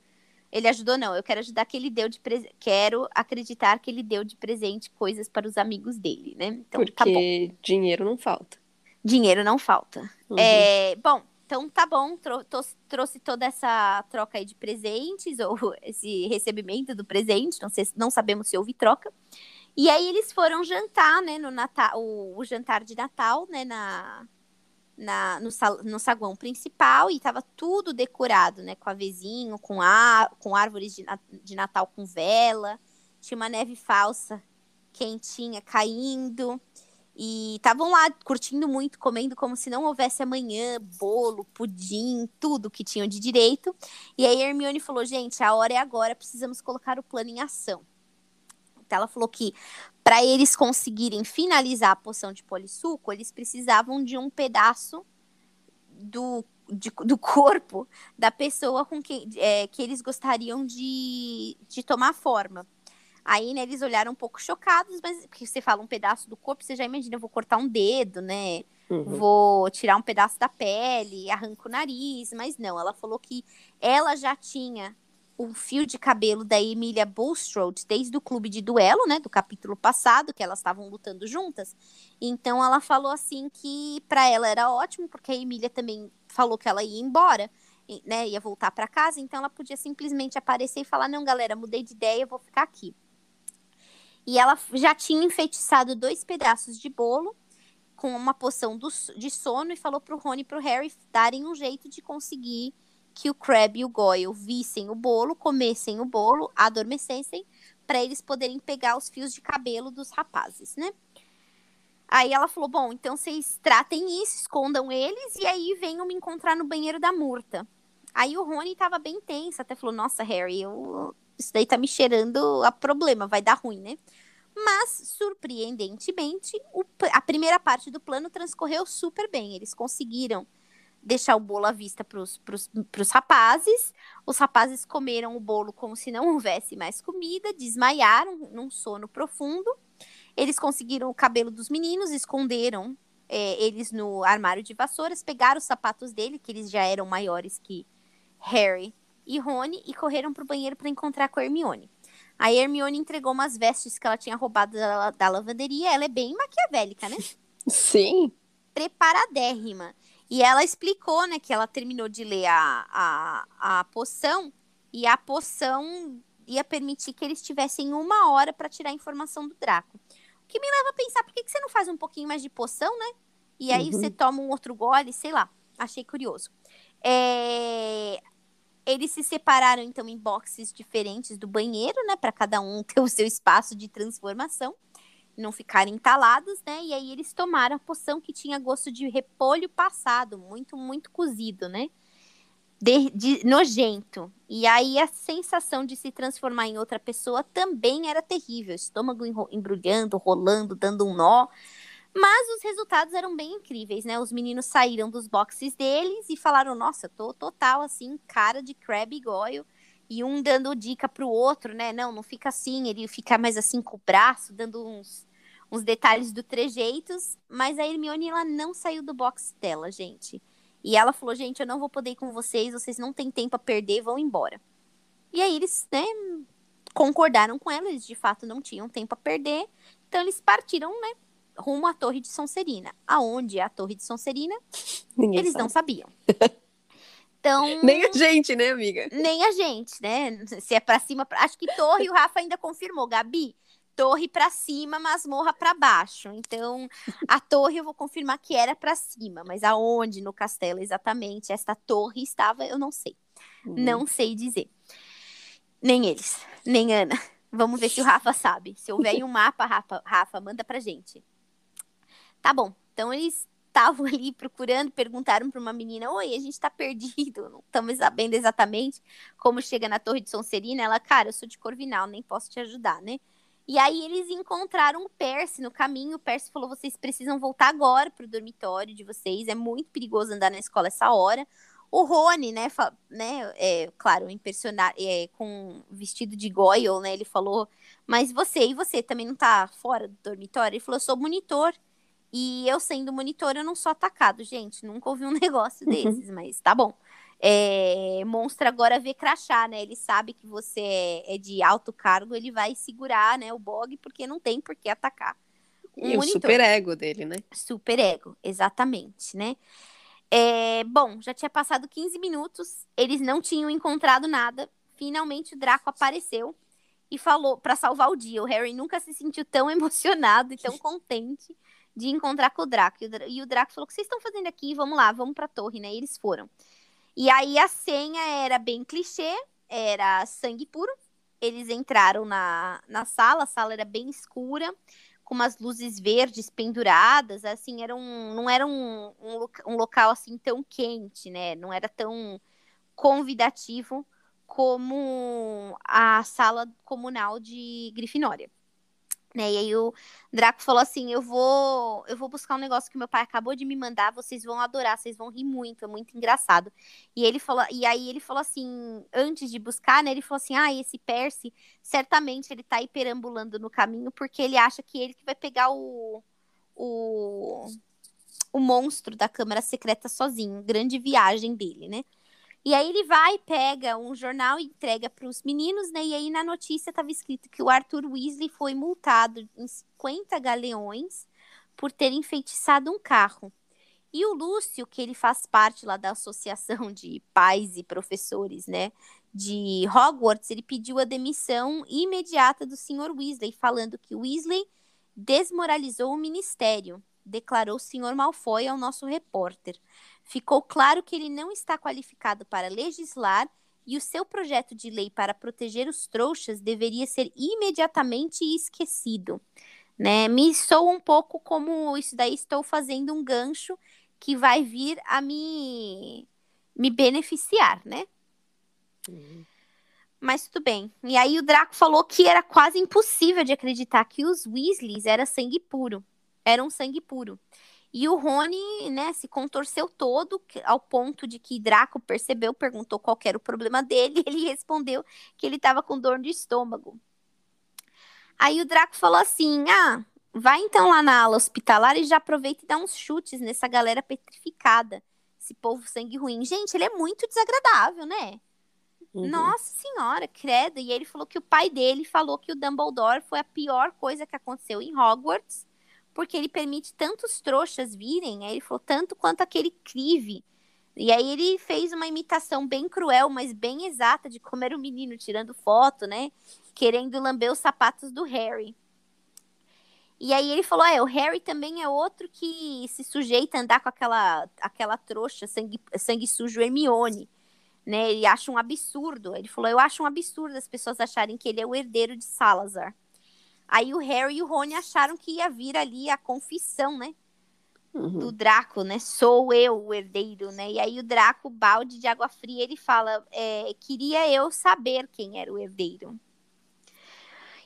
ele ajudou, não. Eu quero ajudar que ele deu de presente. Quero acreditar que ele deu de presente coisas para os amigos dele, né? Então, tá Porque tá dinheiro não falta. Dinheiro não falta. Uhum. É, bom, então tá bom. Trou trouxe toda essa troca aí de presentes, <laughs> ou esse recebimento do presente. Não, sei, não sabemos se houve troca. E aí eles foram jantar, né, no Natal, o, o jantar de Natal, né, na, na, no, sal, no saguão principal e estava tudo decorado, né? Com avezinho, com, a, com árvores de, de Natal com vela. Tinha uma neve falsa, quentinha, caindo. E estavam lá curtindo muito, comendo como se não houvesse amanhã, bolo, pudim, tudo que tinham de direito. E aí Hermione falou: gente, a hora é agora, precisamos colocar o plano em ação. Então ela falou que para eles conseguirem finalizar a poção de polissuco, eles precisavam de um pedaço do, de, do corpo da pessoa com que, é, que eles gostariam de, de tomar forma. Aí, né, eles olharam um pouco chocados, mas porque você fala um pedaço do corpo, você já imagina, eu vou cortar um dedo, né? Uhum. Vou tirar um pedaço da pele, arranco o nariz, mas não, ela falou que ela já tinha o fio de cabelo da Emília Bulstrode desde o clube de duelo, né, do capítulo passado, que elas estavam lutando juntas. Então ela falou assim que para ela era ótimo, porque a Emília também falou que ela ia embora, né, ia voltar para casa, então ela podia simplesmente aparecer e falar: "Não, galera, mudei de ideia, vou ficar aqui". E ela já tinha enfeitiçado dois pedaços de bolo com uma poção do, de sono e falou pro Rony e pro Harry darem um jeito de conseguir que o Crab e o Goyle vissem o bolo, comessem o bolo, adormecessem, para eles poderem pegar os fios de cabelo dos rapazes, né? Aí ela falou: Bom, então vocês tratem isso, escondam eles e aí venham me encontrar no banheiro da Murta. Aí o Rony tava bem tenso, até falou: Nossa, Harry, eu... isso daí tá me cheirando a problema, vai dar ruim, né? Mas, surpreendentemente, o... a primeira parte do plano transcorreu super bem. Eles conseguiram deixar o bolo à vista para os rapazes. Os rapazes comeram o bolo como se não houvesse mais comida, desmaiaram num sono profundo. Eles conseguiram o cabelo dos meninos, esconderam é, eles no armário de vassouras, pegaram os sapatos dele, que eles já eram maiores que Harry e Rony, e correram para o banheiro para encontrar com a Hermione. A Hermione entregou umas vestes que ela tinha roubado da, da lavanderia. Ela é bem maquiavélica, né? <laughs> Sim. Preparadérrima. E ela explicou, né, que ela terminou de ler a, a, a poção e a poção ia permitir que eles tivessem uma hora para tirar a informação do Draco. O que me leva a pensar, por que, que você não faz um pouquinho mais de poção, né? E aí uhum. você toma um outro gole, sei lá. Achei curioso. É... Eles se separaram, então, em boxes diferentes do banheiro, né? Para cada um <laughs> ter o seu espaço de transformação. Não ficarem entalados, né? E aí eles tomaram a poção que tinha gosto de repolho passado, muito, muito cozido, né? De, de, nojento. E aí a sensação de se transformar em outra pessoa também era terrível. Estômago embrulhando, rolando, dando um nó. Mas os resultados eram bem incríveis, né? Os meninos saíram dos boxes deles e falaram: Nossa, tô total assim, cara de Crab Goyle. E um dando dica pro outro, né? Não, não fica assim, ele fica mais assim com o braço, dando uns, uns detalhes do trejeitos. Mas a Hermione, ela não saiu do box dela, gente. E ela falou: Gente, eu não vou poder ir com vocês, vocês não têm tempo a perder, vão embora. E aí eles, né, concordaram com ela, eles de fato não tinham tempo a perder. Então eles partiram, né, rumo à Torre de Sonserina. Aonde é a Torre de Sonserina? Ninguém eles sabe. não sabiam. <laughs> Então, nem a gente, né, amiga? Nem a gente, né? Se é para cima, pra... acho que torre o Rafa ainda confirmou, Gabi. Torre para cima, masmorra para baixo. Então, a torre eu vou confirmar que era para cima, mas aonde no castelo exatamente esta torre estava, eu não sei. Uhum. Não sei dizer. Nem eles, nem Ana. Vamos ver se o Rafa sabe. Se houver um mapa, Rafa, Rafa, manda pra gente. Tá bom. Então eles estavam ali procurando, perguntaram para uma menina: Oi, a gente está perdido, <laughs> não estamos sabendo exatamente como chega na Torre de Sonserina. Ela, cara, eu sou de Corvinal, nem posso te ajudar, né? E aí eles encontraram o Percy no caminho. O Percy falou: vocês precisam voltar agora para o dormitório de vocês. É muito perigoso andar na escola essa hora. O Rony, né, né é, claro, impressionar, é, com vestido de Goyle, né? Ele falou: Mas você e você também não tá fora do dormitório? Ele falou: sou monitor. E eu sendo monitor, eu não sou atacado, gente. Nunca ouvi um <laughs> negócio uhum. desses, mas tá bom. É, monstro agora vê crachá, né? Ele sabe que você é, é, de alto cargo, ele vai segurar, né, o bog, porque não tem por que atacar. Um e monitor. o super ego dele, né? Super ego, exatamente, né? É, bom, já tinha passado 15 minutos, eles não tinham encontrado nada. Finalmente o Draco apareceu e falou para salvar o dia. O Harry nunca se sentiu tão <laughs> emocionado e tão <laughs> contente de encontrar com o Draco. E o Draco falou: O que vocês estão fazendo aqui? Vamos lá, vamos pra torre, né? E eles foram. E aí a senha era bem clichê, era sangue puro. Eles entraram na, na sala, a sala era bem escura, com umas luzes verdes penduradas, assim, era um, não era um, um, um local assim tão quente, né? Não era tão convidativo como a sala comunal de Grifinória. Né? E aí o Draco falou assim: "Eu vou, eu vou buscar um negócio que meu pai acabou de me mandar, vocês vão adorar, vocês vão rir muito, é muito engraçado". E ele falou, e aí ele falou assim, antes de buscar, né, ele falou assim: "Ah, esse Percy, certamente ele tá aí perambulando no caminho porque ele acha que ele que vai pegar o o o monstro da câmara secreta sozinho, grande viagem dele, né?" E aí ele vai, pega um jornal e entrega para os meninos, né? E aí na notícia estava escrito que o Arthur Weasley foi multado em 50 galeões por ter enfeitiçado um carro. E o Lúcio, que ele faz parte lá da associação de pais e professores, né, de Hogwarts, ele pediu a demissão imediata do Sr. Weasley, falando que Weasley desmoralizou o ministério, declarou o Sr. Malfoy ao nosso repórter. Ficou claro que ele não está qualificado para legislar e o seu projeto de lei para proteger os trouxas deveria ser imediatamente esquecido. Né? Me soa um pouco como isso daí estou fazendo um gancho que vai vir a me, me beneficiar, né? Uhum. Mas tudo bem. E aí o Draco falou que era quase impossível de acreditar que os Weasleys era sangue puro. Eram sangue puro. E o Rony, né, se contorceu todo ao ponto de que Draco percebeu, perguntou qual era o problema dele, e <laughs> ele respondeu que ele estava com dor de estômago. Aí o Draco falou assim: "Ah, vai então lá na ala hospitalar e já aproveita e dá uns chutes nessa galera petrificada, esse povo sangue ruim. Gente, ele é muito desagradável, né? Uhum. Nossa senhora, credo. E ele falou que o pai dele falou que o Dumbledore foi a pior coisa que aconteceu em Hogwarts, porque ele permite tantos trouxas virem, aí ele falou tanto quanto aquele Crive. E aí ele fez uma imitação bem cruel, mas bem exata de como era o menino tirando foto, né? Querendo lamber os sapatos do Harry. E aí ele falou: é, o Harry também é outro que se sujeita a andar com aquela, aquela trouxa sangue, sangue sujo Hermione né? Ele acha um absurdo. Ele falou: Eu acho um absurdo as pessoas acharem que ele é o herdeiro de Salazar. Aí o Harry e o Rony acharam que ia vir ali a confissão, né? Uhum. Do Draco, né? Sou eu o herdeiro, né? E aí o Draco, balde de água fria, ele fala: é, Queria eu saber quem era o herdeiro.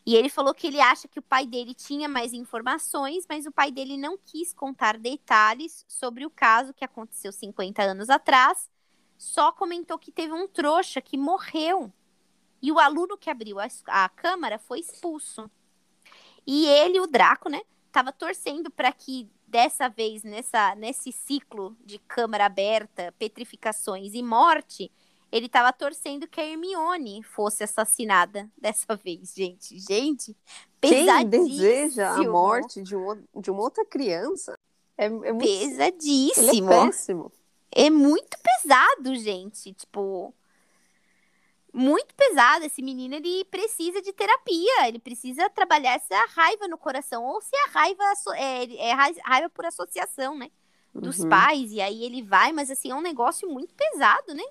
E ele falou que ele acha que o pai dele tinha mais informações, mas o pai dele não quis contar detalhes sobre o caso que aconteceu 50 anos atrás só comentou que teve um trouxa que morreu. E o aluno que abriu a, a câmara foi expulso. E ele, o Draco, né, tava torcendo para que dessa vez, nessa, nesse ciclo de câmara aberta, petrificações e morte, ele tava torcendo que a Hermione fosse assassinada <laughs> dessa vez, gente. Gente, pesadíssimo. Quem deseja a morte de uma, de uma outra criança é, é muito... Pesadíssimo. É péssimo é muito pesado, gente. Tipo, muito pesado. Esse menino, ele precisa de terapia. Ele precisa trabalhar essa raiva no coração. Ou se a raiva é, é raiva por associação, né? Dos uhum. pais. E aí ele vai, mas assim, é um negócio muito pesado, né?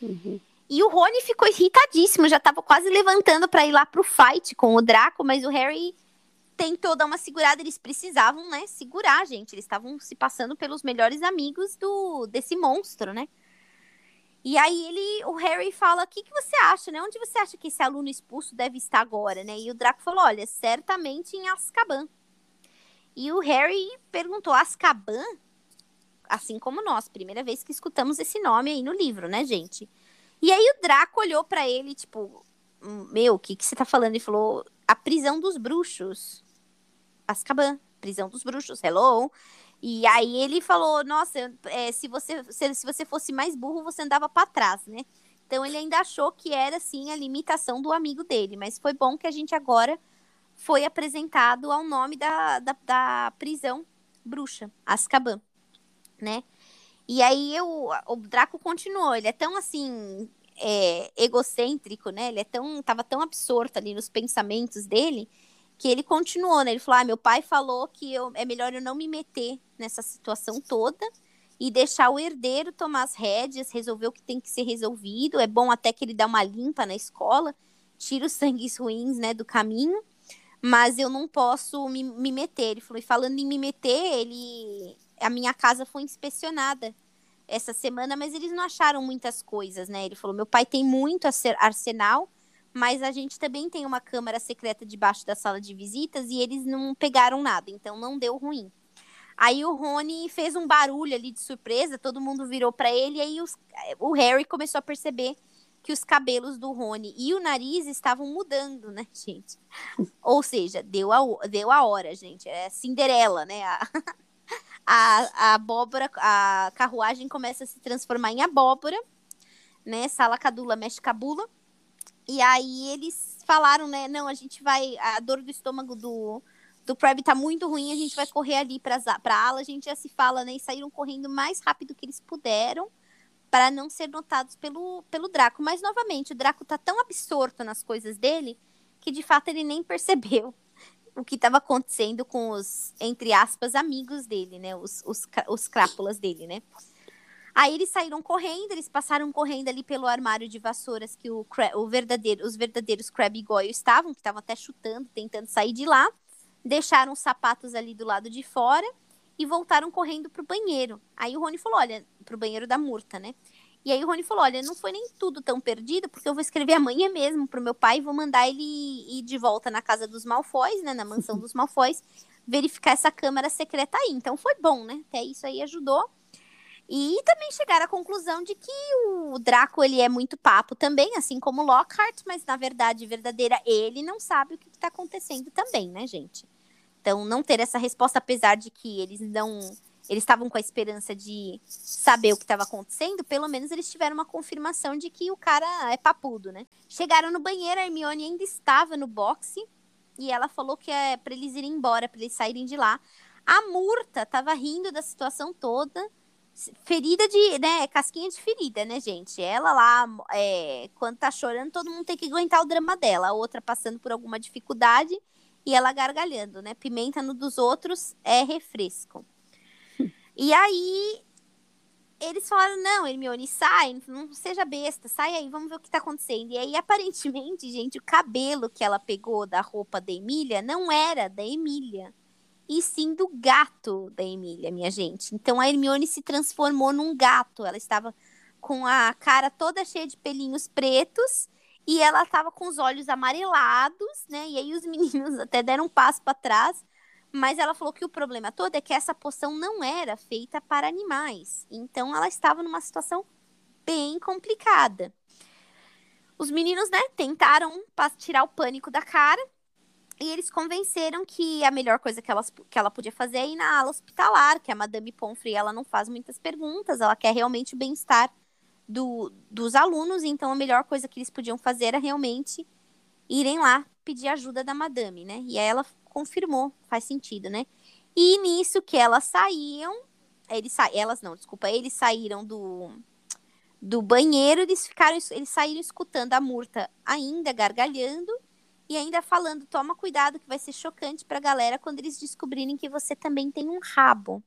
Uhum. E o Rony ficou irritadíssimo, já tava quase levantando para ir lá pro fight com o Draco, mas o Harry tentou dar uma segurada, eles precisavam, né, segurar, gente. Eles estavam se passando pelos melhores amigos do desse monstro, né? E aí ele, o Harry fala: "O que, que você acha, né? Onde você acha que esse aluno expulso deve estar agora, né?" E o Draco falou: "Olha, certamente em Azkaban." E o Harry perguntou: "Azkaban?" Assim como nós, primeira vez que escutamos esse nome aí no livro, né, gente? E aí o Draco olhou para ele, tipo, meu, o que, que você tá falando? Ele falou, a prisão dos bruxos. Azkaban, prisão dos bruxos, hello. E aí ele falou, nossa, é, se, você, se, se você fosse mais burro, você andava para trás, né? Então ele ainda achou que era, assim, a limitação do amigo dele. Mas foi bom que a gente agora foi apresentado ao nome da, da, da prisão bruxa, Azkaban, né? E aí eu, o Draco continuou, ele é tão assim é, egocêntrico, né? Ele é tão, tava tão absorto ali nos pensamentos dele que ele continuou, né? Ele falou: ah, meu pai falou que eu, é melhor eu não me meter nessa situação toda e deixar o herdeiro tomar as rédeas, resolver o que tem que ser resolvido. É bom até que ele dá uma limpa na escola, tira os <laughs> sangues ruins, né, do caminho. Mas eu não posso me, me meter. Ele falou, e falando em me meter, ele. A minha casa foi inspecionada essa semana, mas eles não acharam muitas coisas, né? Ele falou: meu pai tem muito arsenal, mas a gente também tem uma câmara secreta debaixo da sala de visitas e eles não pegaram nada, então não deu ruim. Aí o Rony fez um barulho ali de surpresa, todo mundo virou para ele, e aí os, o Harry começou a perceber que os cabelos do Rony e o nariz estavam mudando, né, <laughs> gente? Ou seja, deu a, deu a hora, gente. É Cinderela, né? A, <laughs> a, a abóbora, a carruagem começa a se transformar em abóbora, né? Sala Cadula mexe cabula. E aí eles falaram, né? Não, a gente vai. A dor do estômago do, do Preb tá muito ruim, a gente vai correr ali pra, pra ala. A gente já se fala, né? E saíram correndo mais rápido que eles puderam para não ser notados pelo, pelo Draco. Mas, novamente, o Draco tá tão absorto nas coisas dele que, de fato, ele nem <laughs> percebeu o que estava acontecendo com os, entre aspas, amigos dele, né? Os, os, os crápulas dele, né? Aí eles saíram correndo, eles passaram correndo ali pelo armário de vassouras que o, o verdadeiro, os verdadeiros Crab Goyle estavam, que estavam até chutando, tentando sair de lá. Deixaram os sapatos ali do lado de fora e voltaram correndo pro banheiro. Aí o Rony falou: olha, pro banheiro da Murta, né? E aí o Rony falou: olha, não foi nem tudo tão perdido, porque eu vou escrever amanhã mesmo pro meu pai e vou mandar ele ir de volta na casa dos Malfoys, né? Na mansão dos Malfoys, verificar essa câmara secreta aí. Então foi bom, né? Até isso aí ajudou. E também chegaram à conclusão de que o Draco ele é muito papo também, assim como Lockhart, mas na verdade verdadeira ele não sabe o que está acontecendo também, né, gente? Então não ter essa resposta, apesar de que eles não eles estavam com a esperança de saber o que estava acontecendo, pelo menos eles tiveram uma confirmação de que o cara é papudo, né? Chegaram no banheiro, a Hermione ainda estava no boxe e ela falou que é para eles irem embora, para eles saírem de lá. A Murta tava rindo da situação toda, ferida de, né, casquinha de ferida, né, gente? Ela lá, é, quando tá chorando, todo mundo tem que aguentar o drama dela. A outra passando por alguma dificuldade e ela gargalhando, né? Pimenta no dos outros é refresco. <laughs> E aí eles falaram: não, Hermione, sai, não seja besta, sai aí, vamos ver o que tá acontecendo. E aí, aparentemente, gente, o cabelo que ela pegou da roupa da Emília não era da Emília, e sim do gato da Emília, minha gente. Então a Hermione se transformou num gato. Ela estava com a cara toda cheia de pelinhos pretos e ela estava com os olhos amarelados, né? E aí os <laughs> meninos até deram um passo para trás mas ela falou que o problema todo é que essa poção não era feita para animais. Então ela estava numa situação bem complicada. Os meninos, né, tentaram tirar o pânico da cara e eles convenceram que a melhor coisa que, elas, que ela podia fazer é ir na ala hospitalar, que a Madame Pomfrey ela não faz muitas perguntas, ela quer realmente o bem-estar do, dos alunos, então a melhor coisa que eles podiam fazer era realmente irem lá pedir ajuda da Madame, né? E aí ela confirmou, faz sentido, né? E nisso que elas saíam, eles sa elas não, desculpa, eles saíram do do banheiro, eles ficaram, eles saíram escutando a Murta ainda gargalhando e ainda falando: "Toma cuidado que vai ser chocante pra galera quando eles descobrirem que você também tem um rabo".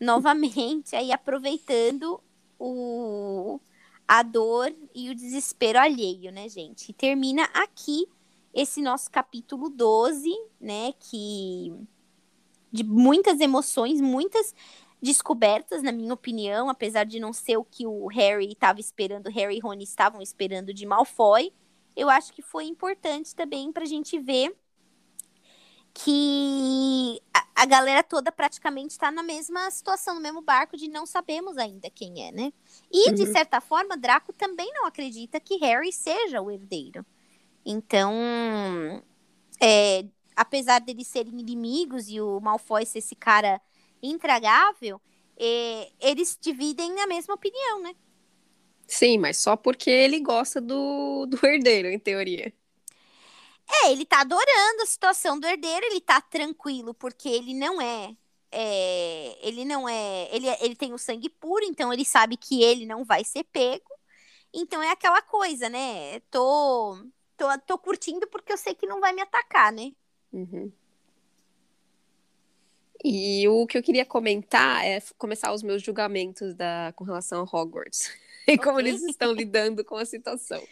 Novamente, aí aproveitando o a dor e o desespero alheio, né, gente? E termina aqui esse nosso capítulo 12, né, que de muitas emoções, muitas descobertas, na minha opinião, apesar de não ser o que o Harry estava esperando, Harry e Rony estavam esperando de Malfoy, eu acho que foi importante também para a gente ver que a, a galera toda praticamente está na mesma situação, no mesmo barco de não sabemos ainda quem é, né? E, uhum. de certa forma, Draco também não acredita que Harry seja o herdeiro. Então, é, apesar deles serem inimigos e o Malfoy ser esse cara intragável, é, eles dividem a mesma opinião, né? Sim, mas só porque ele gosta do, do herdeiro, em teoria. É, ele tá adorando a situação do herdeiro, ele tá tranquilo, porque ele não é. é ele não é ele, é, ele tem o sangue puro, então ele sabe que ele não vai ser pego. Então é aquela coisa, né? Tô tô, tô curtindo porque eu sei que não vai me atacar, né? Uhum. E o que eu queria comentar é começar os meus julgamentos da, com relação a Hogwarts. E okay. como eles estão lidando com a situação.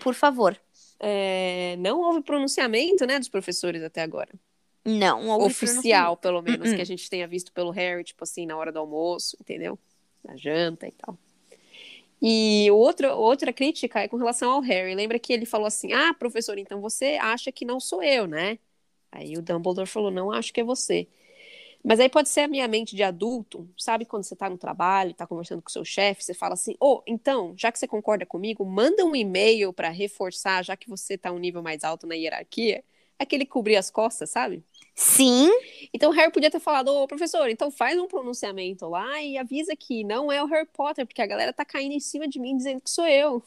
Por favor. É, não houve pronunciamento, né, dos professores até agora. Não, Oficial, pelo menos, uh -uh. que a gente tenha visto pelo Harry, tipo assim, na hora do almoço, entendeu? Na janta e tal. E outra, outra crítica é com relação ao Harry. Lembra que ele falou assim: Ah, professor, então você acha que não sou eu, né? Aí o Dumbledore falou: Não, acho que é você. Mas aí pode ser a minha mente de adulto, sabe? Quando você tá no trabalho, tá conversando com o seu chefe, você fala assim: Ô, oh, então, já que você concorda comigo, manda um e-mail para reforçar, já que você tá um nível mais alto na hierarquia, aquele cobrir as costas, sabe? Sim. Então o Harry podia ter falado, ô professor, então faz um pronunciamento lá e avisa que não é o Harry Potter, porque a galera tá caindo em cima de mim dizendo que sou eu.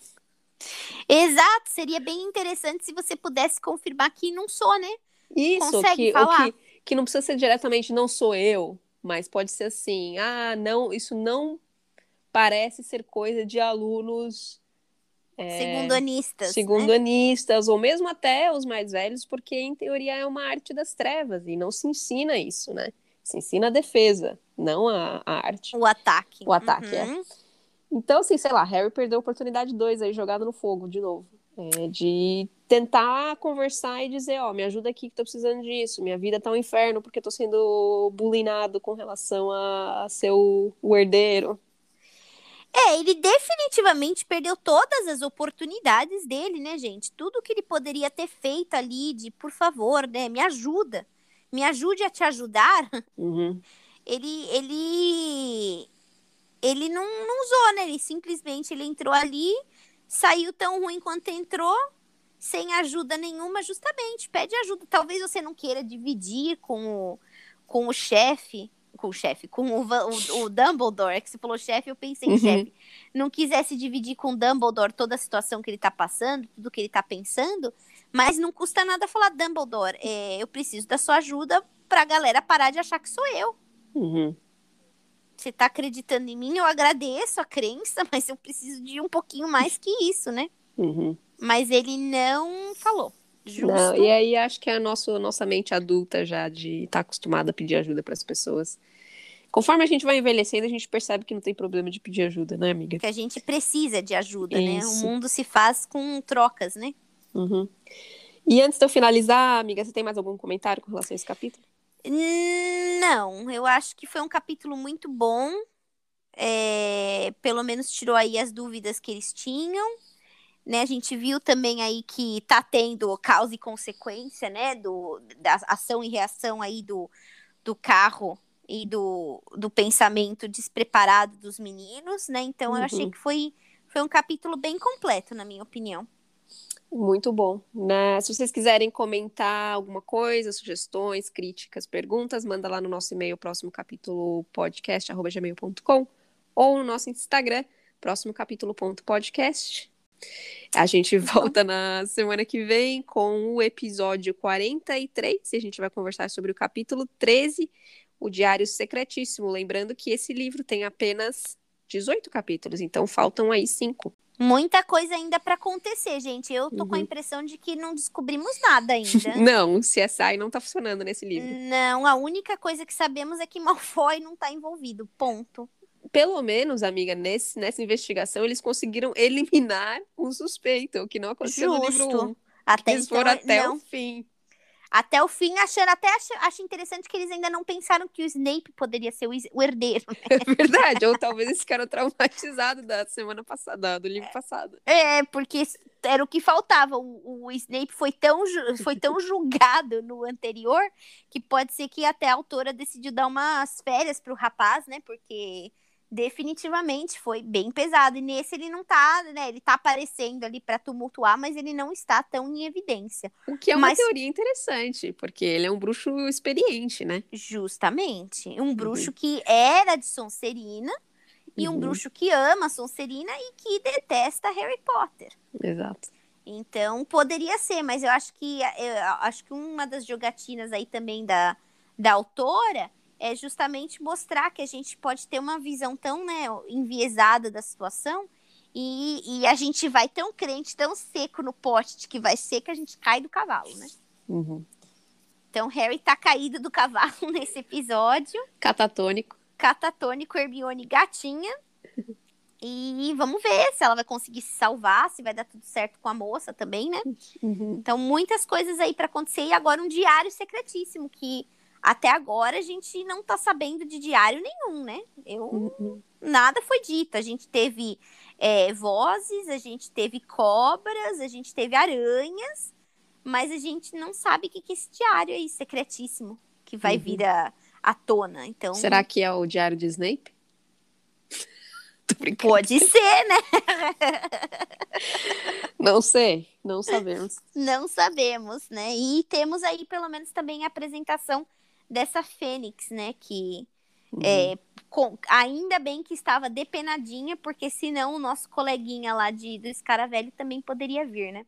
Exato, seria bem interessante se você pudesse confirmar que não sou, né? Isso, Consegue que, falar? Que, que não precisa ser diretamente não sou eu, mas pode ser assim, ah, não, isso não parece ser coisa de alunos é, segundonistas. Segundonistas, né? ou mesmo até os mais velhos, porque em teoria é uma arte das trevas e não se ensina isso, né? Se ensina a defesa, não a, a arte. O ataque. O ataque, é. uhum. é. Então, assim, sei lá, Harry perdeu a oportunidade 2 aí, jogado no fogo de novo. É, de tentar conversar e dizer, ó, oh, me ajuda aqui que tô precisando disso, minha vida tá um inferno porque tô sendo bulinado com relação a, a ser o, o herdeiro. É, ele definitivamente perdeu todas as oportunidades dele, né, gente? Tudo que ele poderia ter feito ali de, por favor, né, me ajuda, me ajude a te ajudar. <laughs> Uhum. Ele, ele, ele não, não usou, né? Ele simplesmente ele entrou ali, saiu tão ruim quanto entrou, sem ajuda nenhuma, justamente. Pede ajuda. Talvez você não queira dividir com o, com o chefe com o chefe, com o, o, o, Dumbledore, que você falou chefe, eu pensei em uhum. chefe, não quisesse dividir com o Dumbledore toda a situação que ele tá passando, tudo que ele tá pensando, mas não custa nada falar, Dumbledore, é, eu preciso da sua ajuda pra galera parar de achar que sou eu. Uhum. Você tá acreditando em mim, eu agradeço a crença, <laughs> mas eu preciso de um pouquinho mais que isso, né? Uhum. Mas ele não falou. Justo. Não, e aí acho que é a nosso, nossa mente adulta já de estar tá acostumada a pedir ajuda para as pessoas. Conforme a gente vai envelhecendo, a gente percebe que não tem problema de pedir ajuda, né, amiga? Que a gente precisa de ajuda, Isso. né? O mundo se faz com trocas, né? Uhum. E antes de eu finalizar, amiga, você tem mais algum comentário com relação a esse capítulo? Não, eu acho que foi um capítulo muito bom. É, pelo menos tirou aí as dúvidas que eles tinham né? A gente viu também aí que tá tendo causa e consequência, né? Do, da ação e reação aí do, do carro e do, do pensamento despreparado dos meninos, né? Então uhum. eu achei uhum. que foi, foi um capítulo bem completo, na minha opinião. Muito bom. Né? Se vocês quiserem comentar alguma coisa, sugestões, críticas, perguntas, manda lá no nosso e-mail, próximo capítulo podcast.gmail.com ou no nosso Instagram, próximo capítulo.podcast. A gente volta na semana que vem com o episódio 43 e a gente vai conversar sobre o capítulo 13, o Diário Secretíssimo. Lembrando que esse livro tem apenas 18 capítulos, então faltam aí cinco. Muita coisa ainda para acontecer, gente. Eu tô uhum. com a uhum. impressão de que não descobrimos nada ainda. <laughs> não, CSI não tá funcionando nesse livro. Não, a única coisa que sabemos é que Malfoy não tá envolvido. Ponto pelo menos, amiga, nesse, nessa investigação, eles conseguiram eliminar um suspeito, o que não aconteceu Justo. no livro 1. Até eles então, foram até não. o fim. Até o fim, achando até acho, acho, interessante que eles ainda não pensaram que o Snape poderia ser o, o herdeiro. Né? É verdade, ou talvez eles ficaram traumatizados da semana passada, do livro passado. É, porque era o que faltava. O, o Snape foi tão, foi tão julgado no anterior que pode ser que até a autora decidiu dar umas férias pro rapaz, né? Porque definitivamente foi bem pesado. E nesse ele não tá, né? Ele tá aparecendo ali para tumultuar, mas ele não está tão em evidência. O que é uma mas... teoria interessante, porque ele é um bruxo experiente, né? Justamente. Um bruxo uhum. que era de Sonserina e um uhum. bruxo que ama Sonserina e que detesta Harry Potter. Exato. Então, poderia ser, mas eu acho que eu acho que uma das jogatinas aí também da, da autora é justamente mostrar que a gente pode ter uma visão tão né, enviesada da situação e, e, a gente vai tão crente, tão seco no pote de que vai ser que a gente cai do cavalo, né? Uhum. Então, Harry tá caído do cavalo <laughs> nesse episódio. Catatônico. Catatônico, Hermione gatinha. E vamos ver se ela vai conseguir se salvar, se vai dar tudo certo com a moça também, né? Uhum. Então, muitas coisas aí para acontecer. E agora um diário secretíssimo que até agora a gente não tá sabendo de diário nenhum, né? Eu, uhum. Nada foi dito. A gente teve é, vozes, a gente teve cobras, a gente teve aranhas, mas a gente não sabe o que, que é esse diário aí, secretíssimo, que vai uhum. vir à, à tona. Então, Será que é o diário de Snape? <laughs> Pode ser, né? <laughs> não sei, não sabemos. Não sabemos, né? E temos aí pelo menos também a apresentação dessa Fênix, né? Que uhum. é, com, ainda bem que estava depenadinha, porque senão o nosso coleguinha lá de, do Escaravelho também poderia vir, né?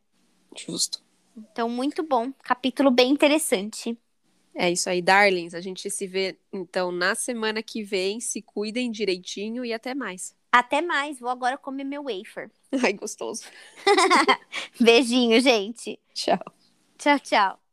Justo. Então, muito bom. Capítulo bem interessante. É isso aí, darlings. A gente se vê, então, na semana que vem. Se cuidem direitinho e até mais. Até mais. Vou agora comer meu wafer. <laughs> Ai, gostoso. <laughs> Beijinho, gente. Tchau. Tchau, tchau.